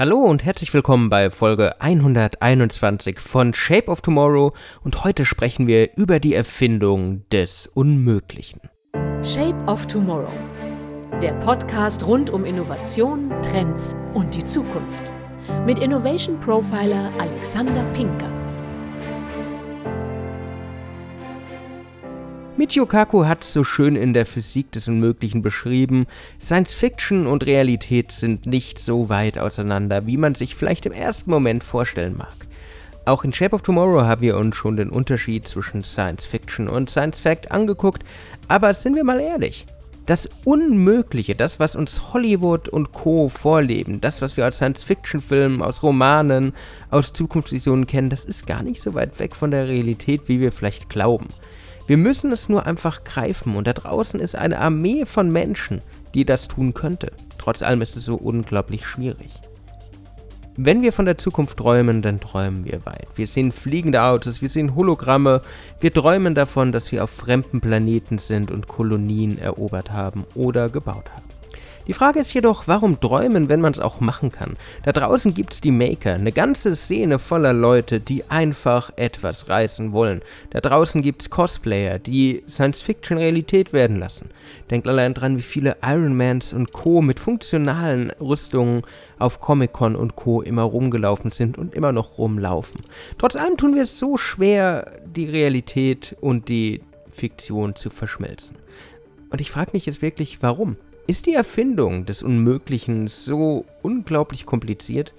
Hallo und herzlich willkommen bei Folge 121 von Shape of Tomorrow und heute sprechen wir über die Erfindung des Unmöglichen. Shape of Tomorrow. Der Podcast rund um Innovation, Trends und die Zukunft. Mit Innovation Profiler Alexander Pinker. Michio Kaku hat so schön in der Physik des Unmöglichen beschrieben, Science Fiction und Realität sind nicht so weit auseinander, wie man sich vielleicht im ersten Moment vorstellen mag. Auch in Shape of Tomorrow haben wir uns schon den Unterschied zwischen Science Fiction und Science Fact angeguckt, aber sind wir mal ehrlich, das Unmögliche, das, was uns Hollywood und Co. vorleben, das, was wir als Science-Fiction-Filmen, aus Romanen, aus Zukunftsvisionen kennen, das ist gar nicht so weit weg von der Realität, wie wir vielleicht glauben. Wir müssen es nur einfach greifen und da draußen ist eine Armee von Menschen, die das tun könnte. Trotz allem ist es so unglaublich schwierig. Wenn wir von der Zukunft träumen, dann träumen wir weit. Wir sehen fliegende Autos, wir sehen Hologramme, wir träumen davon, dass wir auf fremden Planeten sind und Kolonien erobert haben oder gebaut haben. Die Frage ist jedoch, warum träumen, wenn man es auch machen kann? Da draußen gibt es die Maker, eine ganze Szene voller Leute, die einfach etwas reißen wollen. Da draußen gibt es Cosplayer, die Science-Fiction Realität werden lassen. Denkt allein dran, wie viele Ironmans und Co. mit funktionalen Rüstungen auf Comic-Con und Co. immer rumgelaufen sind und immer noch rumlaufen. Trotz allem tun wir es so schwer, die Realität und die Fiktion zu verschmelzen. Und ich frage mich jetzt wirklich, warum? Ist die Erfindung des Unmöglichen so unglaublich kompliziert?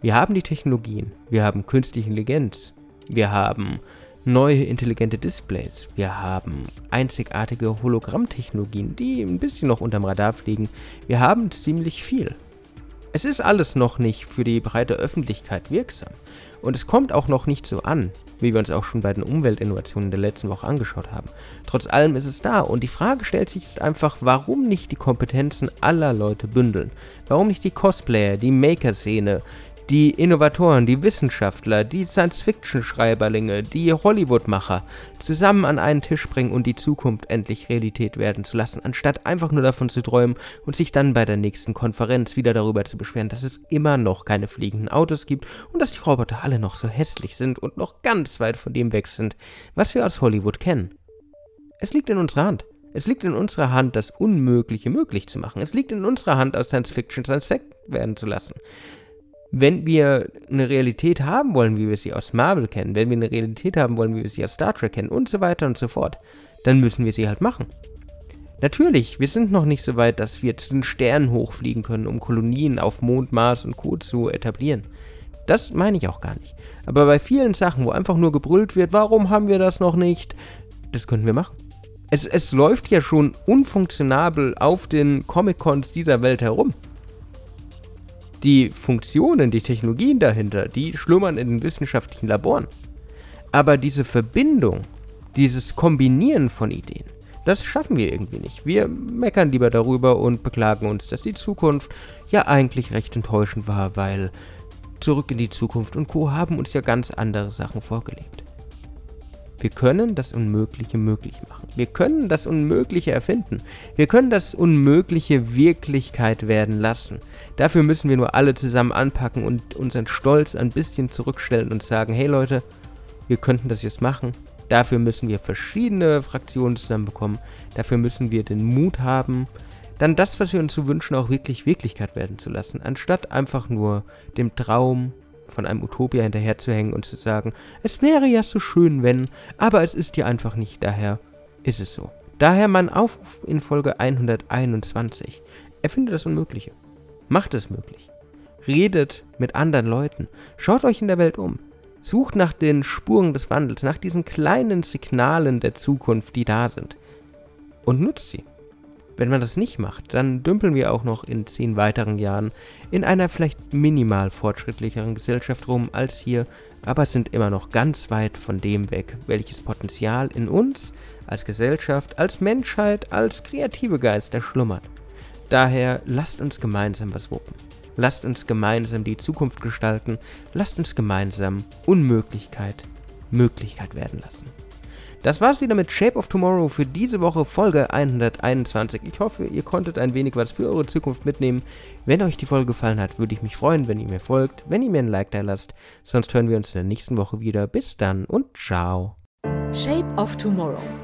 Wir haben die Technologien, wir haben künstliche Intelligenz, wir haben neue intelligente Displays, wir haben einzigartige Hologrammtechnologien, die ein bisschen noch unterm Radar fliegen. Wir haben ziemlich viel. Es ist alles noch nicht für die breite Öffentlichkeit wirksam. Und es kommt auch noch nicht so an, wie wir uns auch schon bei den Umweltinnovationen der letzten Woche angeschaut haben. Trotz allem ist es da und die Frage stellt sich jetzt einfach, warum nicht die Kompetenzen aller Leute bündeln? Warum nicht die Cosplayer, die Maker-Szene, die Innovatoren, die Wissenschaftler, die Science-Fiction-Schreiberlinge, die Hollywood-Macher zusammen an einen Tisch bringen und die Zukunft endlich Realität werden zu lassen, anstatt einfach nur davon zu träumen und sich dann bei der nächsten Konferenz wieder darüber zu beschweren, dass es immer noch keine fliegenden Autos gibt und dass die Roboter alle noch so hässlich sind und noch ganz weit von dem weg sind, was wir aus Hollywood kennen. Es liegt in unserer Hand. Es liegt in unserer Hand, das Unmögliche möglich zu machen. Es liegt in unserer Hand, aus Science Fiction Science Fact werden zu lassen wenn wir eine Realität haben wollen, wie wir sie aus Marvel kennen, wenn wir eine Realität haben wollen, wie wir sie aus Star Trek kennen und so weiter und so fort, dann müssen wir sie halt machen. Natürlich, wir sind noch nicht so weit, dass wir zu den Sternen hochfliegen können, um Kolonien auf Mond, Mars und Co. zu etablieren. Das meine ich auch gar nicht. Aber bei vielen Sachen, wo einfach nur gebrüllt wird, warum haben wir das noch nicht, das können wir machen. Es, es läuft ja schon unfunktionabel auf den Comic-Cons dieser Welt herum. Die Funktionen, die Technologien dahinter, die schlummern in den wissenschaftlichen Laboren. Aber diese Verbindung, dieses Kombinieren von Ideen, das schaffen wir irgendwie nicht. Wir meckern lieber darüber und beklagen uns, dass die Zukunft ja eigentlich recht enttäuschend war, weil Zurück in die Zukunft und Co. haben uns ja ganz andere Sachen vorgelegt. Wir können das Unmögliche möglich machen. Wir können das Unmögliche erfinden. Wir können das Unmögliche Wirklichkeit werden lassen. Dafür müssen wir nur alle zusammen anpacken und unseren Stolz ein bisschen zurückstellen und sagen, hey Leute, wir könnten das jetzt machen. Dafür müssen wir verschiedene Fraktionen zusammenbekommen. Dafür müssen wir den Mut haben, dann das, was wir uns so wünschen, auch wirklich Wirklichkeit werden zu lassen, anstatt einfach nur dem Traum von einem Utopia hinterherzuhängen und zu sagen, es wäre ja so schön, wenn, aber es ist ja einfach nicht, daher ist es so. Daher mein Aufruf in Folge 121. Erfinde das Unmögliche. Macht es möglich. Redet mit anderen Leuten. Schaut euch in der Welt um. Sucht nach den Spuren des Wandels, nach diesen kleinen Signalen der Zukunft, die da sind. Und nutzt sie. Wenn man das nicht macht, dann dümpeln wir auch noch in zehn weiteren Jahren in einer vielleicht minimal fortschrittlicheren Gesellschaft rum als hier, aber sind immer noch ganz weit von dem weg, welches Potenzial in uns als Gesellschaft, als Menschheit, als kreative Geister schlummert. Daher lasst uns gemeinsam was wuppen. Lasst uns gemeinsam die Zukunft gestalten. Lasst uns gemeinsam Unmöglichkeit Möglichkeit werden lassen. Das war's wieder mit Shape of Tomorrow für diese Woche, Folge 121. Ich hoffe, ihr konntet ein wenig was für eure Zukunft mitnehmen. Wenn euch die Folge gefallen hat, würde ich mich freuen, wenn ihr mir folgt, wenn ihr mir ein Like da lasst. Sonst hören wir uns in der nächsten Woche wieder. Bis dann und ciao. Shape of Tomorrow.